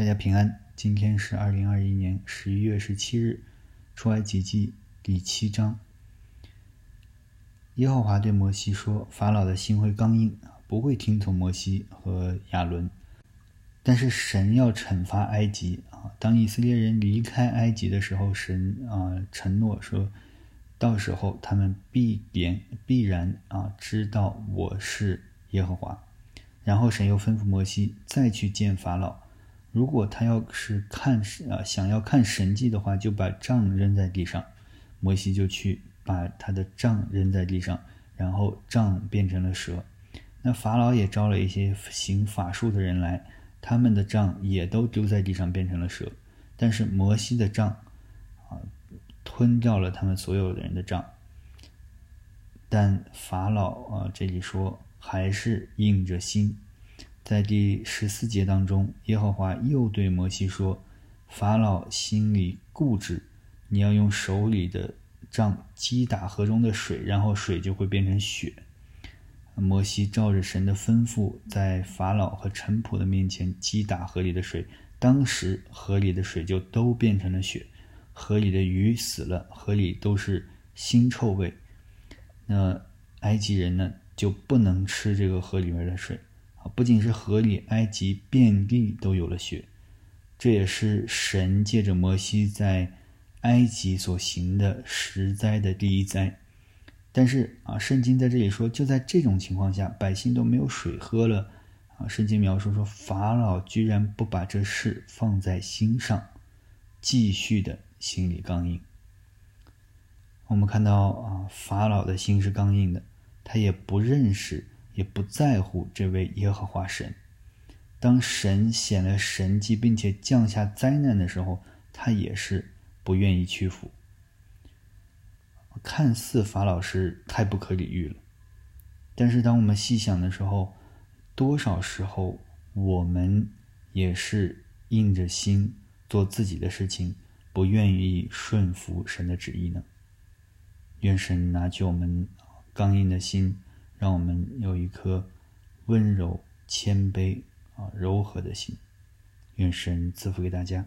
大家平安。今天是二零二一年十一月十七日，出埃及记第七章。耶和华对摩西说：“法老的心会刚硬，不会听从摩西和亚伦。但是神要惩罚埃及啊！当以色列人离开埃及的时候，神啊承诺说，到时候他们必然必然啊知道我是耶和华。然后神又吩咐摩西再去见法老。”如果他要是看啊想要看神迹的话，就把杖扔在地上。摩西就去把他的杖扔在地上，然后杖变成了蛇。那法老也招了一些行法术的人来，他们的杖也都丢在地上变成了蛇。但是摩西的杖啊吞掉了他们所有的人的杖。但法老啊这里说还是硬着心。在第十四节当中，耶和华又对摩西说：“法老心里固执，你要用手里的杖击打河中的水，然后水就会变成血。”摩西照着神的吩咐，在法老和臣仆的面前击打河里的水，当时河里的水就都变成了血，河里的鱼死了，河里都是腥臭味。那埃及人呢，就不能吃这个河里面的水。不仅是河里，埃及遍地都有了雪，这也是神借着摩西在埃及所行的十灾的第一灾。但是啊，圣经在这里说，就在这种情况下，百姓都没有水喝了。啊，圣经描述说，法老居然不把这事放在心上，继续的心里刚硬。我们看到啊，法老的心是刚硬的，他也不认识。也不在乎这位耶和华神。当神显了神迹，并且降下灾难的时候，他也是不愿意屈服。看似法老是太不可理喻了，但是当我们细想的时候，多少时候我们也是硬着心做自己的事情，不愿意顺服神的旨意呢？愿神拿去我们刚硬的心。让我们有一颗温柔、谦卑、啊柔和的心，愿神赐福给大家。